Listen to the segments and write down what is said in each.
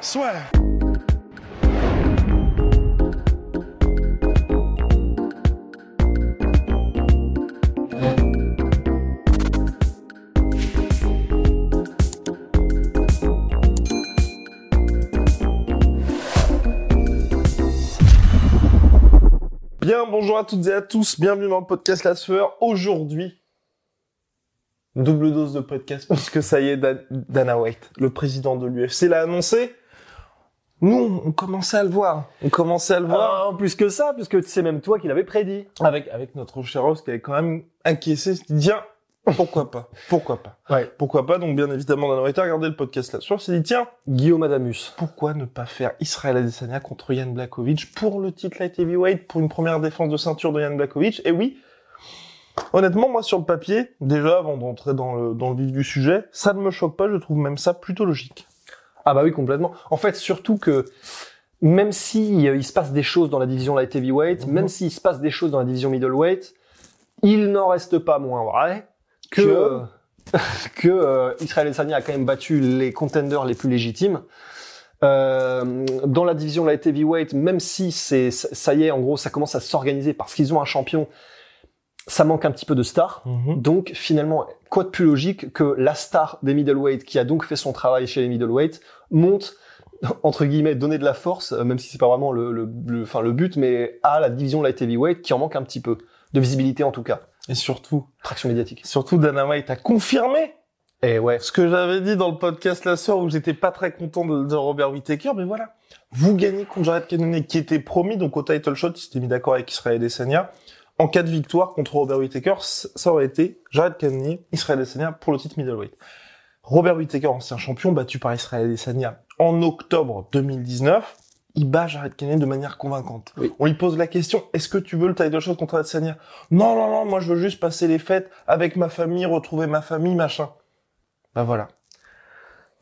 Soit. Bien, bonjour à toutes et à tous, bienvenue dans le podcast La Sueur. Aujourd'hui, double dose de podcast puisque ça y est, Dan- Dana White, le président de l'UFC, l'a annoncé. Nous, on commençait à le voir. On commençait à le voir. Ah, plus que ça, puisque c'est même toi qui l'avais prédit. avec, avec notre cher Ross qui avait quand même s'est dit, tiens, pourquoi pas Pourquoi pas Ouais. Pourquoi pas Donc bien évidemment, White a regardé le podcast là dessus s'est dit, tiens, Guillaume Adamus. pourquoi ne pas faire Israël Adesanya contre Yann Blakovic pour le titre light heavyweight, pour une première défense de ceinture de Yann Blakovic Et oui, honnêtement, moi sur le papier, déjà avant d'entrer dans le, dans le vif du sujet, ça ne me choque pas, je trouve même ça plutôt logique. Ah bah oui, complètement. En fait, surtout que même si euh, il se passe des choses dans la division light heavyweight, Mhm. même s'il se passe des choses dans la division middleweight, il n'en reste pas moins vrai que Que- que euh, Israël Adesanya a quand même battu les contenders les plus légitimes. Euh, dans la division light heavyweight, même si c'est ça y est, en gros, ça commence à s'organiser parce qu'ils ont un champion, ça manque un petit peu de stars. Donc finalement, quoi de plus logique que la star des middleweight qui a donc fait son travail chez les middleweight monte entre guillemets donner de la force, euh, même si c'est pas vraiment le, le, le- enfin le but, mais à la division light heavyweight qui en manque un petit peu de visibilité en tout cas, Et surtout, traction médiatique. surtout Dana White a confirmé Et ouais, ce que j'avais dit dans le podcast la soeur où j'étais pas très content de, de Robert Whittaker, mais voilà. Vous gagnez contre Jared Cannonier qui était promis, donc au title shot, il s'était mis d'accord avec Israël Adesanya. En cas de victoire contre Robert Whittaker, ça aurait été Jared Cannonier, Israël Adesanya pour le titre middleweight. Robert Whittaker, ancien champion, battu par Israël Adesanya en octobre 2019, il bat Jared Cannonier de manière convaincante. Oui. On lui pose la question, est-ce que tu veux le title shot contre Adesanya? Non, non, non, moi je veux juste passer les fêtes avec ma famille, retrouver ma famille, machin. Bah voilà.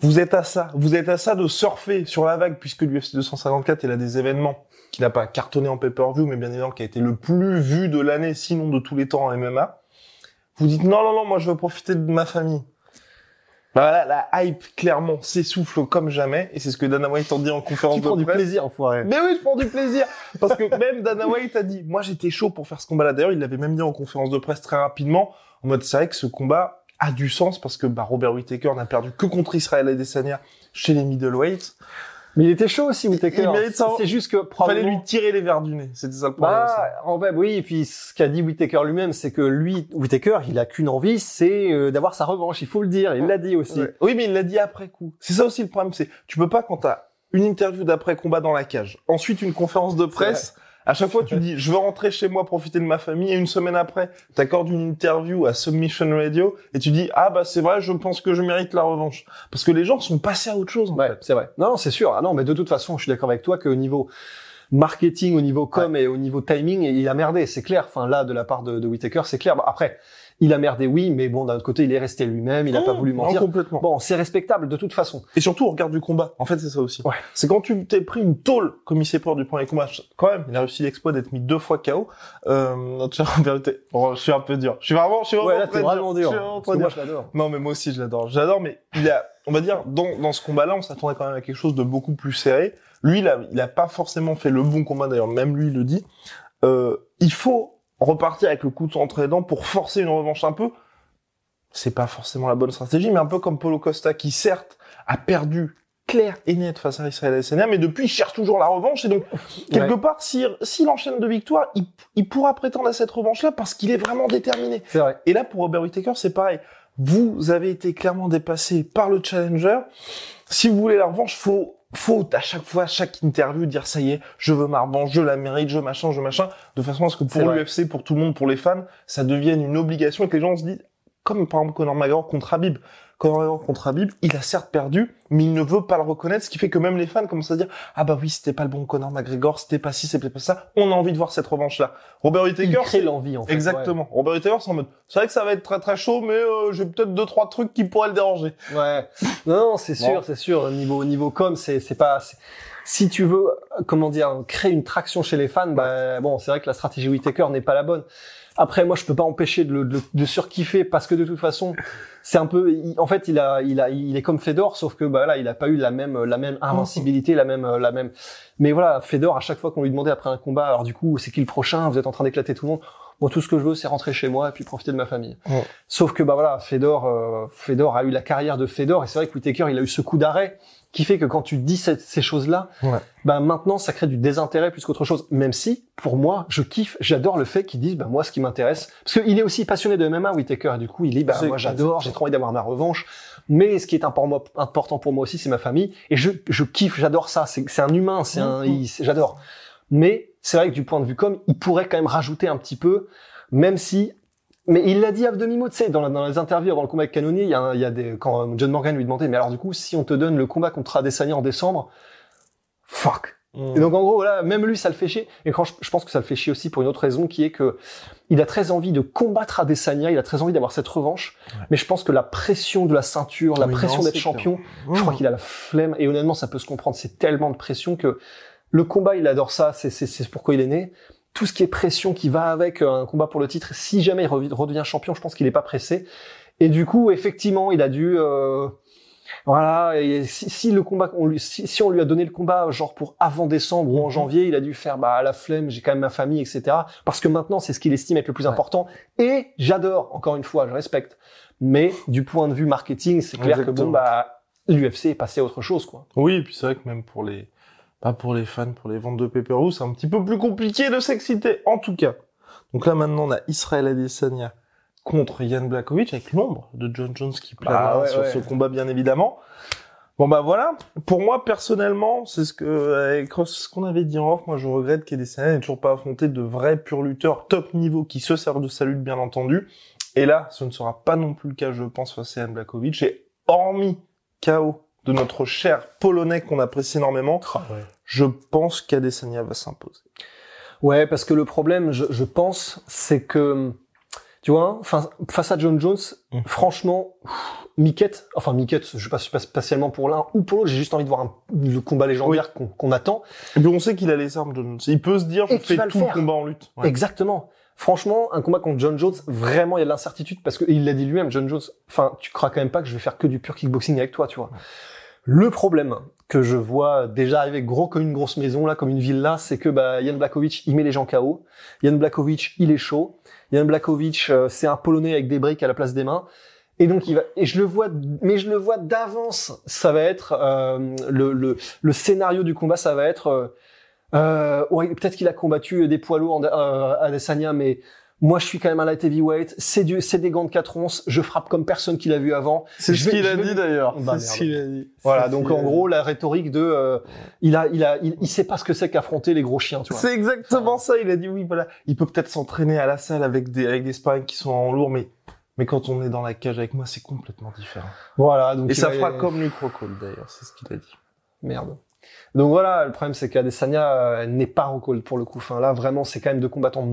Vous êtes à ça. Vous êtes à ça de surfer sur la vague puisque l'UFC 254 est l'un des événements qui n'a pas cartonné en pay-per-view, mais bien évidemment qui a été le plus vu de l'année, sinon de tous les temps en MMA. Vous dites non, non, non, moi je veux profiter de ma famille. Bah voilà, la hype clairement s'essouffle comme jamais, et c'est ce que Dana White en dit en conférence tu de prends du presse. plaisir, enfoiré. Mais oui, je prends du plaisir. Parce que même Dana White a dit, moi j'étais chaud pour faire ce combat-là. D'ailleurs, il l'avait même dit en conférence de presse très rapidement, en mode c'est vrai que ce combat a du sens parce que bah, Robert Whittaker n'a perdu que contre Israël Adesanya chez les middleweights. Mais il était chaud aussi, Whittaker. C'est juste que Il fallait probablement... lui tirer les verres du nez. C'était ça le problème. Bah, en fait, oui, et puis ce qu'a dit Whittaker lui-même, c'est que lui, Whittaker, il a qu'une envie, c'est euh, d'avoir sa revanche, il faut le dire, il l'a dit aussi. Ouais. Oui, mais il l'a dit après coup. C'est ça aussi le problème, c'est tu peux pas quand t'as une interview d'après combat dans la cage, ensuite une conférence de presse. À chaque fois, tu dis, je veux rentrer chez moi, profiter de ma famille, et une semaine après, t'accordes une interview à Submission Radio, et tu dis, ah bah c'est vrai, je pense que je mérite la revanche. Parce que les gens sont passés à autre chose, en Ouais, c'est vrai. Non, non, c'est sûr. Ah non, mais de toute façon, je suis d'accord avec toi qu'au niveau marketing, au niveau com et au niveau timing, il a merdé, c'est clair. Enfin, là, de la part de, de Whittaker, c'est clair. Bah, après, il a merdé, oui, mais bon, d'un autre côté, il est resté lui-même, il a pas Mmh, voulu non, mentir. complètement. Bon, c'est respectable de toute façon. Et surtout, on regarde du combat. En fait, c'est ça aussi. Ouais. C'est quand tu t'es pris une tôle, comme il s'est pris du premier combat. Quand même, il a réussi l'exploit d'être mis deux fois KO. Euh, Bon, je suis un peu dur. Je suis vraiment, je suis vraiment Ouais, là, très vraiment dur. Je suis vraiment très dur. moi, je l'adore. Non, mais moi aussi, je l'adore. Je l'adore, mais il a, on va dire, dans, dans ce combat-là, on s'attendait quand même à quelque chose de beaucoup plus serré. Lui, il a, il a pas forcément fait le bon combat, d'ailleurs, même lui il le dit. Euh, il faut repartir avec le entre les dents pour forcer une revanche un peu. C'est pas forcément la bonne stratégie, mais un peu comme Polo Costa, qui certes a perdu clair et net face à Israël Adesanya, mais depuis, il cherche toujours la revanche, et donc, quelque Ouais. part, s'il s'il enchaîne de victoires, il, il pourra prétendre à cette revanche-là parce qu'il est vraiment déterminé. C'est vrai. Et là, pour Robert Whittaker, c'est pareil. Vous avez été clairement dépassé par le challenger. Si vous voulez la revanche, faut, faut à chaque fois, à chaque interview, dire ça y est, je veux ma revanche, je la mérite, je machin, je machin, de façon à ce que pour l'UFC, pour tout le monde, pour les fans, ça devienne une obligation et que les gens se disent, comme par exemple Conor McGregor contre Habib. McGregor contre Habib, il a certes perdu, mais il ne veut pas le reconnaître, ce qui fait que même les fans commencent à dire ah bah oui c'était pas le bon Conor McGregor, c'était pas ci, c'était pas ça. On a envie de voir cette revanche là. Robert Whittaker, c'est- l'envie en fait. exactement. Robert Whittaker c'est en mode c'est vrai que ça va être très très chaud, mais euh, j'ai peut-être deux trois trucs qui pourraient le déranger. Ouais. Non, non, c'est Bon. sûr, c'est sûr. Niveau niveau com, c'est c'est pas. Si tu veux, euh, comment dire, créer une traction chez les fans, bah bon, c'est vrai que la stratégie Whitaker n'est pas la bonne. Après, moi, je peux pas empêcher de, de, de surkiffer parce que de toute façon, c'est un peu. il- en fait, il a, il a, il est comme Fedor, sauf que bah là, il a pas eu la même, la même invincibilité, la même, la même. Mais voilà, Fedor, à chaque fois qu'on lui demandait après un combat, alors du coup, c'est qui le prochain? Vous êtes en train d'éclater tout le monde. Moi, tout ce que je veux, c'est rentrer chez moi et puis profiter de ma famille. Sauf que bah voilà, Fedor, euh, Fedor a eu la carrière de Fedor et c'est vrai que Whitaker, il a eu ce coup d'arrêt qui fait que quand tu dis cette- ces choses-là, Ouais. bah maintenant ça crée du désintérêt plus qu'autre chose. Même si, pour moi, je kiffe, j'adore le fait qu'ils disent, bah moi, ce qui m'intéresse, parce qu'il est aussi passionné de MMA, Whitaker, et du coup, il dit, bah moi, j'adore, j'ai trop envie d'avoir ma revanche. Mais ce qui est important pour moi aussi, c'est ma famille, et je, je kiffe, j'adore ça. C'est c'est un humain, c'est un, j'adore. Mais c'est vrai que du point de vue com, il pourrait quand même rajouter un petit peu, même si mais il l'a dit à demi-mot, tu sais, dans, les interviews avant le combat avec Canonier, il y a, un- il y a des, quand John Morgan lui demandait, mais alors du coup, si on te donne le combat contre Adesanya en décembre, fuck. Et donc en gros, voilà, même lui, ça le fait chier. Et quand je, je pense que ça le fait chier aussi pour une autre raison, qui est que il a très envie de combattre Adesanya, il a très envie d'avoir cette revanche. Mais je pense que la pression de la ceinture, la Oui, pression d'être champion, Mmh. je crois qu'il a la flemme. Et honnêtement, ça peut se comprendre. C'est tellement de pression que le combat, il adore ça. C'est, pourquoi il est né. Tout ce qui est pression qui va avec euh, un combat pour le titre, si jamais il redevient champion, je pense qu'il est pas pressé. Et du coup, effectivement, il a dû, euh, voilà. Et si, si le combat, on lui, si, si on lui a donné le combat genre pour avant décembre ou en Mhm. janvier, il a dû faire bah à la flemme, j'ai quand même ma famille, etc. Parce que maintenant, c'est ce qu'il estime être le plus Ouais. important. Et j'adore, encore une fois, je respecte. Mais du point de vue marketing, c'est clair que bon bah l'UFC est passé à autre chose, quoi. Oui, et puis c'est vrai que même pour les, pas pour les fans, pour les ventes de pay-per-view, c'est un petit peu plus compliqué de s'exciter, en tout cas. Donc là, maintenant, on a Israël Adesanya contre Yann Blakovic avec l'ombre de John Jones qui plane Bah ouais, sur ouais. ce combat, bien évidemment. Bon bah voilà. Pour moi, personnellement, c'est ce que, avec ce qu'on avait dit en off, moi je regrette qu'Adesanya n'ait toujours pas affronté de vrais purs lutteurs top niveau qui se servent de sa lutte, bien entendu. Et là, ce ne sera pas non plus le cas, je pense, face à Yann Blakovic. Et hormis KO de notre cher Polonais qu'on apprécie énormément, je pense qu'Adesanya va s'imposer. Ouais, parce que le problème, je, je pense, c'est que, tu vois, face à John Jones, Mhm. franchement, Miquette, enfin Miquette, je passe pas spécialement pour l'un ou pour l'autre, j'ai juste envie de voir un, le combat légendaire qu'on attend. Et puis on sait qu'il a les armes, John Jones. Il peut se dire, je fais le tout le combat en lutte. Ouais. Exactement. Franchement, un combat contre John Jones, vraiment, il y a de l'incertitude parce qu'il l'a dit lui-même, John Jones. Enfin, tu crois quand même pas que je vais faire que du pur kickboxing avec toi, tu vois. Le problème que je vois déjà arriver gros comme une grosse maison là, comme une villa, c'est que bah Yann Blakovic, il met les gens KO. Yann Blakovic, il est chaud. Yann Blakovic, euh, c'est un Polonais avec des briques à la place des mains. Et donc il va et je le vois mais je le vois d'avance ça va être euh, le, le le scénario du combat ça va être euh, euh, ouais, peut-être qu'il a combattu des poids lourds euh, à Adesanya, mais moi je suis quand même un light heavyweight. C'est du, c'est des gants de 4 onces. Je frappe comme personne qui l'a vu avant. C'est ce qu'il a vais- dit d'ailleurs. Bah, c'est ce qu'il a dit. Voilà, donc en gros la rhétorique de, euh, il a, il a, il, il sait pas ce que c'est qu'affronter les gros chiens, tu vois. C'est exactement ça. Il a dit oui, voilà. Il peut peut-être s'entraîner à la salle avec des avec des sparring qui sont en lourd, mais mais quand on est dans la cage avec moi, c'est complètement différent. Voilà, donc Et ça fera comme Luke Rockhold d'ailleurs. C'est ce qu'il a dit. Merde. Donc voilà, le problème c'est qu'Adesanya euh, n'est pas Rockhold pour le coup. Enfin là vraiment c'est quand même deux combattants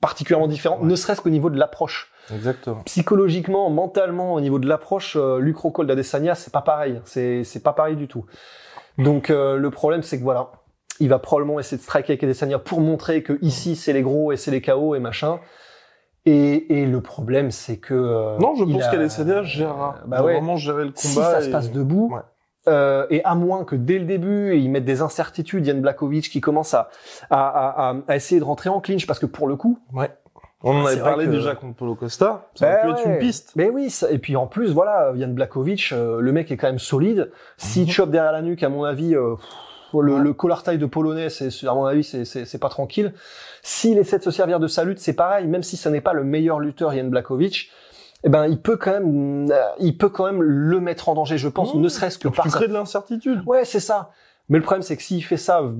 particulièrement différents, Ouais. ne serait-ce qu'au niveau de l'approche. Exactement. psychologiquement, mentalement, au niveau de l'approche, euh, Luke Rockhold d'Adesanya, c'est pas pareil. C'est c'est pas pareil du tout. Donc euh, le problème, c'est que voilà, il va probablement essayer de striker avec Adesanya pour montrer que ici c'est les gros et c'est les KO et machin. Et, et le problème, c'est que euh, Non, je pense a- qu'Adesanya gérera. Bah ouais. Vraiment gérer le combat. Si ça se passe debout, Ouais. Euh, et à moins que dès le début ils mettent des incertitudes, Yann Blakovic qui commence à, à, à, à- essayer de rentrer en clinch parce que pour le coup, Ouais. On en C'est avait parlé que- déjà contre Polo Costa. Ça Ben aurait pu être une piste. Mais oui, ça- et puis en plus, voilà, Yann Blakovic, euh, le mec est quand même solide. S'il Mhm. chope derrière la nuque, à mon avis, euh, pff, le, Ouais. le collar taille de polonais, c'est, à mon avis, c'est, c'est, c'est pas tranquille. S'il essaie de se servir de sa lutte, c'est pareil, même si ça n'est pas le meilleur lutteur, Yann Blakovic, eh ben, il peut quand même, euh, il peut quand même le mettre en danger, je pense, Mhm. ne serait-ce que Donc par tu crées de l'incertitude. Ouais, c'est ça. Mais le problème, c'est que s'il fait ça euh,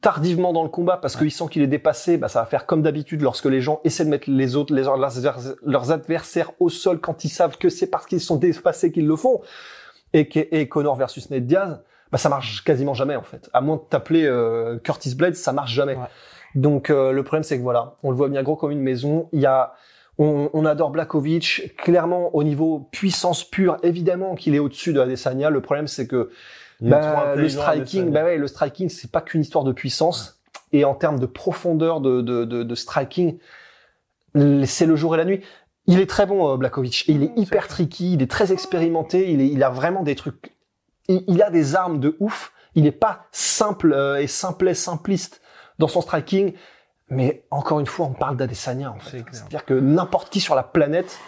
tardivement dans le combat, parce qu'il sent qu'il est dépassé, bah, ça va faire comme d'habitude lorsque les gens essaient de mettre les autres, les, leurs, adversaires au sol quand ils savent que c'est parce qu'ils sont dépassés qu'ils le font. Et, et Connor versus Ned Diaz, bah, ça marche quasiment jamais, en fait. À moins de t'appeler euh, Curtis Blade, ça marche jamais. Donc, euh, le problème, c'est que voilà, on le voit bien gros comme une maison. Il y a, on, on adore Blakovic. Clairement, au niveau puissance pure, évidemment qu'il est au-dessus de Adesanya. Le problème, c'est que bah, le striking, bah ouais, le striking, c'est pas qu'une histoire de puissance. Et en termes de profondeur de, de, de, de striking, c'est le jour et la nuit. Il est très bon, euh, Blakovic. il est hyper tricky, il est très expérimenté, il, est, il a vraiment des trucs. Il, a des armes de ouf. Il n'est pas simple euh, et simplet, simpliste dans son striking. Mais encore une fois, on parle d'Adesanya. En fait. C'est-à-dire que n'importe qui sur la planète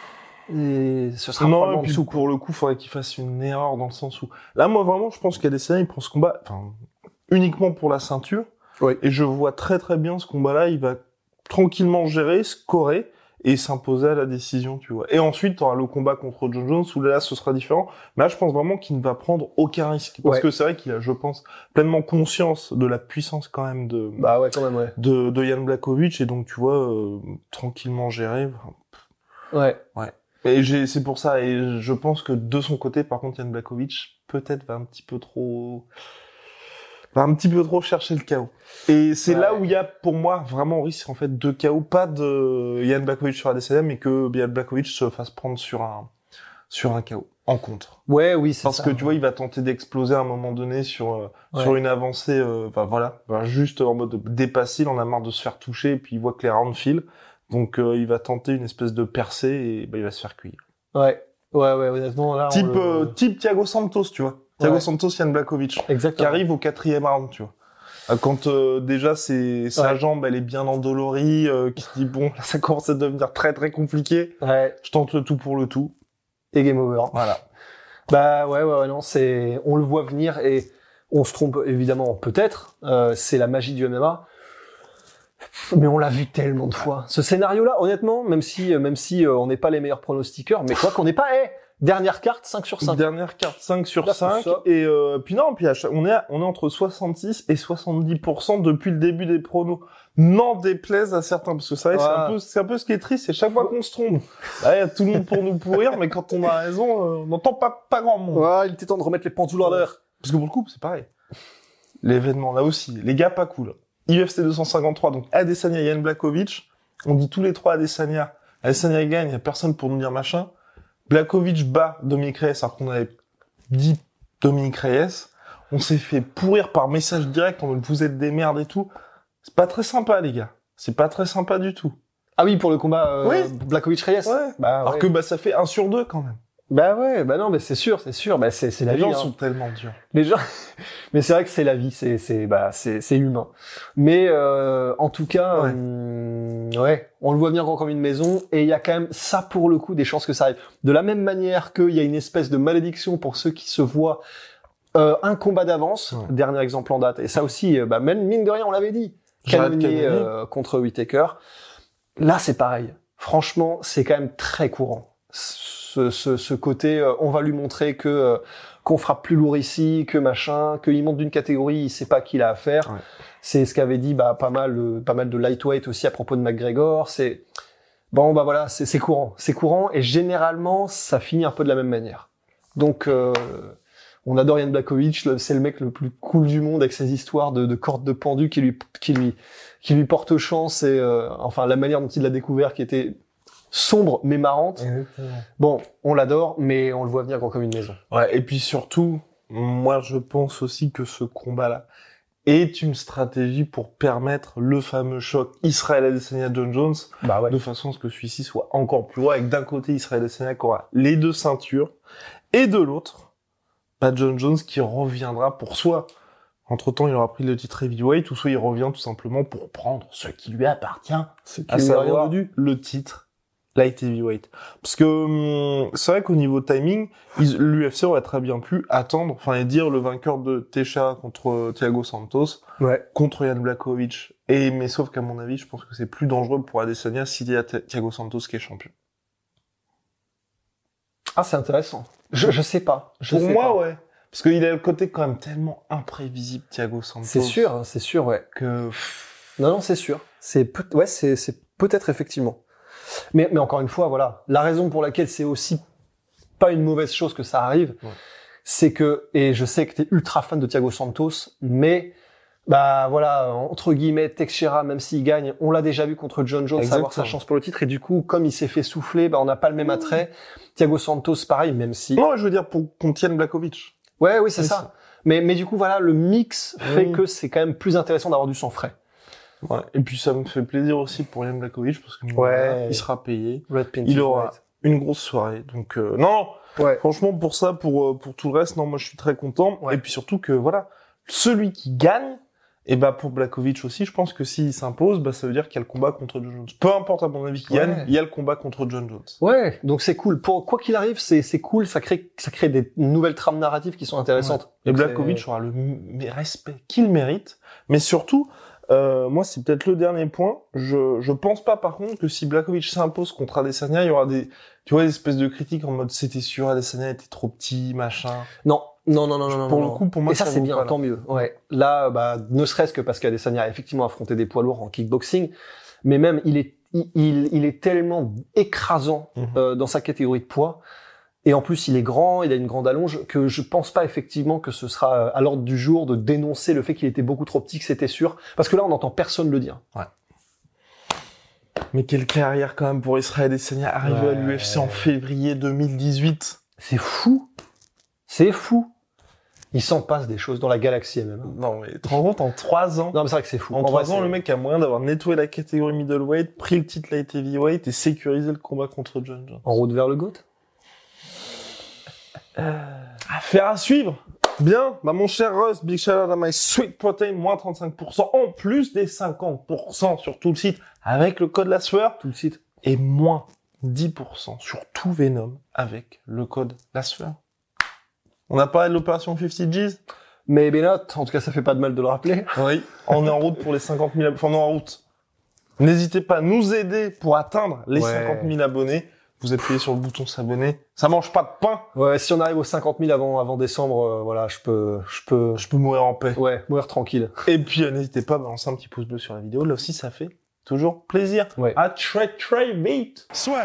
et ce sera non, et puis pour le coup, faudrait qu'il fasse une erreur dans le sens où là, moi vraiment, je pense qu'Adesanya il prend ce combat, enfin uniquement pour la ceinture. Oui. Et je vois très très bien ce combat-là, il va tranquillement gérer, scorer et s'imposer à la décision, tu vois. Et ensuite, tu auras le combat contre John Jones où là, ce sera différent. Mais là, je pense vraiment qu'il ne va prendre aucun risque. Parce que c'est vrai qu'il a, je pense, pleinement conscience de la puissance quand même de, bah ouais, quand même, ouais. de, de Jan Blakovic. Et donc, tu vois, euh, tranquillement géré. Ouais. Ouais. Et j'ai, c'est pour ça, et je pense que de son côté, par contre, Jan Blakovic, peut-être va un petit peu trop, va un petit peu trop chercher le chaos. Et c'est là où il y a, pour moi, vraiment risque, en fait, de chaos, pas de Jan Blakovic sur ADCM, mais que Jan Blakovic se fasse prendre sur un, sur un chaos. En contre. Ouais, oui, c'est Parce que tu vois, il va tenter d'exploser à un moment donné sur, euh, sur une avancée, euh, enfin voilà, juste en mode dépasser, il en a marre de se faire toucher, et puis il voit que les rounds filent. Donc euh, il va tenter une espèce de percée et bah, il va se faire cuire. Ouais, ouais, ouais, honnêtement là. Type, euh, type Thiago Santos, tu vois. Thiago Santos, Yann Blakovic. Exactement. Qui arrive au quatrième round, tu vois. Euh, Quand déjà c'est sa Ouais. jambe, elle est bien endolorie, euh, qui se dit bon, là ça commence à devenir très très compliqué. Ouais. Je tente le tout pour le tout. Et game over. Voilà. Bah ouais, ouais, ouais, non, c'est, on le voit venir et on se trompe évidemment, peut-être. Euh, c'est la magie du MMA. Mais on l'a vu tellement de fois. Ce scénario-là, honnêtement, même si, même si euh, on n'est pas les meilleurs pronostiqueurs, mais quoi qu'on n'est pas, eh, dernière carte, 5 sur 5. Dernière carte 5 sur Là, c'est 5 ça. et euh, puis non, puis on est à- on est entre 66 et 70 depuis le début des pronos. N'en déplaise à certains parce que ça c'est Voilà. un peu c'est un peu ce qui est triste, c'est chaque fois qu'on se trompe. Là, il y a tout le monde pour nous pourrir mais quand on a raison, euh, on n'entend pas pas grand monde. Ouais, il était temps de remettre les pendules à l'heure. Parce que pour le coup, c'est pareil. L'événement là aussi, les gars pas cool. UFC 253 donc Adesanya Yann Blakovic, on dit tous les trois Adesanya. Adesanya gagne, il y a personne pour nous dire machin. Blakovic bat Dominique Reyes alors qu'on avait dit Dominique Reyes. On s'est fait pourrir par message direct en mode vous êtes des merdes et tout. C'est pas très sympa les gars. C'est pas très sympa du tout. Ah oui, pour le combat euh, Oui. Reyes. Ouais. Bah, Alors ouais. que bah ça fait un sur deux quand même. Bah ouais, bah non, mais c'est sûr, c'est sûr, bah c'est c'est la les vie. gens hein. sont tellement durs. Les gens, mais c'est vrai que c'est la vie, c'est c'est bah c'est c'est humain. Mais euh, en tout cas, Ouais. hum, ouais, on le voit bien grand comme une maison, et il y a quand même ça pour le coup des chances que ça arrive. De la même manière qu'il y a une espèce de malédiction pour ceux qui se voient euh, un combat d'avance, Ouais. dernier exemple en date. Et ça aussi, euh, bah même mine de rien, on l'avait dit, Cannonier. euh, contre Whitaker. Là, c'est pareil. Franchement, c'est quand même très courant. Ce, ce, ce côté, euh, on va lui montrer que euh, qu'on frappe plus lourd ici, que machin, qu'il monte d'une catégorie, il sait pas qui il a à faire. Ouais. C'est ce qu'avait dit bah, pas mal, euh, pas mal de lightweight aussi à propos de McGregor. C'est bon, bah voilà, c'est c'est courant, c'est courant, et généralement, ça finit un peu de la même manière. Donc, euh, on adore Yann Blakovic, c'est le mec le plus cool du monde avec ses histoires de, de cordes de pendu qui lui, qui lui, qui lui porte chance et euh, enfin la manière dont il l'a découvert qui était sombre mais marrante. Bon, on l'adore, mais on le voit venir comme une maison. Ouais, et puis surtout, moi je pense aussi que ce combat-là est une stratégie pour permettre le fameux choc Israël Adesanya John Jones Bah ouais. de façon à ce que celui-ci soit encore plus haut avec d'un côté Israël Adesanya qui aura les deux ceintures et de l'autre bah, John Jones qui reviendra pour soit entre temps il aura pris le titre heavyweight ou soit il revient tout simplement pour prendre ce qui lui appartient C'est à savoir le titre light heavyweight. Parce que hum, c'est vrai qu'au niveau timing, l'UFC aurait très bien pu attendre, enfin et dire le vainqueur de Tesha contre euh, Thiago Santos Ouais. contre Jan Blakovic. Et mais sauf qu'à mon avis, je pense que c'est plus dangereux pour Adesanya s'il y a Thi- Thiago Santos qui est champion. Ah, c'est intéressant. Je, je sais pas. Je pour sais moi, pas. ouais. Parce qu'il a le côté quand même tellement imprévisible, Thiago Santos. C'est sûr, hein, c'est sûr, ouais. Que Non, non, c'est sûr. C'est peut- ouais, c'est peut-être effectivement. Mais mais encore une fois, voilà, la raison pour laquelle c'est aussi pas une mauvaise chose que ça arrive, Ouais. c'est que et je sais que tu es ultra fan de Thiago Santos, mais bah voilà, entre guillemets, Teixeira, même s'il gagne, on l'a déjà vu contre John Jones avoir sa Exactement. chance pour le titre et du coup, comme il s'est fait souffler, bah on n'a pas le même attrait. Thiago Santos, pareil, même si non, je veux dire pour qu'on tienne Blakovic. Ouais, oui, c'est Oui, ça. Mais, mais du coup, voilà, le mix fait Oui. que c'est quand même plus intéressant d'avoir du sang frais. Ouais. Et puis ça me fait plaisir aussi pour Yann Blakovic parce que Ouais. il sera payé. Red. Il aura une grosse soirée. Donc euh, non, Ouais. franchement pour ça, pour euh, pour tout le reste, non, moi je suis très content. Ouais. Et puis surtout que voilà, celui qui gagne, et bah pour Blakovic aussi, je pense que s'il s'impose, bah ça veut dire qu'il y a le combat contre John Jones. Peu importe à mon avis qui gagne, il y a le combat contre John Jones. Ouais, donc c'est cool. Pour quoi qu'il arrive, c'est c'est cool. Ça crée ça crée des nouvelles trames narratives qui sont intéressantes. Et Blakovic c'est- aura le respect qu'il mérite, mais surtout, euh, moi c'est peut-être le dernier point. Je je pense pas par contre que si Blakovic s'impose contre Adesanya, il y aura des tu vois des espèces de critiques en mode c'était sûr Adesanya était trop petit machin. Non, non, non, non, non. Pour non, le coup, pour moi, Et ça, ça c'est bien, pas, tant mieux. Ouais. Là, bah, ne serait-ce que parce qu'Adesanya a effectivement affronté des poids lourds en kickboxing, mais même il est, il, il, il est tellement écrasant Mhm. euh, dans sa catégorie de poids. Et en plus, il est grand, il a une grande allonge, que je pense pas effectivement que ce sera euh, à l'ordre du jour de dénoncer le fait qu'il était beaucoup trop petit, que c'était sûr. Parce que là, on n'entend personne le dire. Mais quelle carrière quand même pour Israël Adesanya arrivé à Ouais. l'UFC en février 2018. C'est fou. C'est fou. Il s'en passe des choses dans la galaxie même. Non mais tu te rends compte en trois ans. Non, mais c'est vrai que c'est fou. En En trois vrai, ans, le mec a moyen d'avoir nettoyé la catégorie middleweight, pris le titre light heavyweight et sécurisé le combat contre John Jones. En route vers le GOAT? Affaire à suivre. Bien, bah mon cher Russ, big shout out à my sweet protein, moins 35%, en plus des 50% sur tout le site, avec le code la sueur, Tout le site. et moins 10% sur tout Venom, avec le code la sueur. On a parlé de l'opération 50 G's? Mais Benot, en tout cas, ça fait pas de mal de le rappeler. Oui. On est en route pour les 50 000 abonnés. Enfin, on est en route. N'hésitez pas à nous aider pour atteindre les Ouais. 50 000 abonnés. Vous appuyez sur le bouton s'abonner. Ça mange pas de pain. Ouais, si on arrive aux 50 000 avant, avant décembre, euh, voilà, je peux, je peux, Je peux mourir en paix. ouais, mourir tranquille. Et puis, euh, n'hésitez pas à balancer un petit pouce bleu sur la vidéo. Là aussi, ça fait toujours plaisir. Ouais. À très très vite. Soit.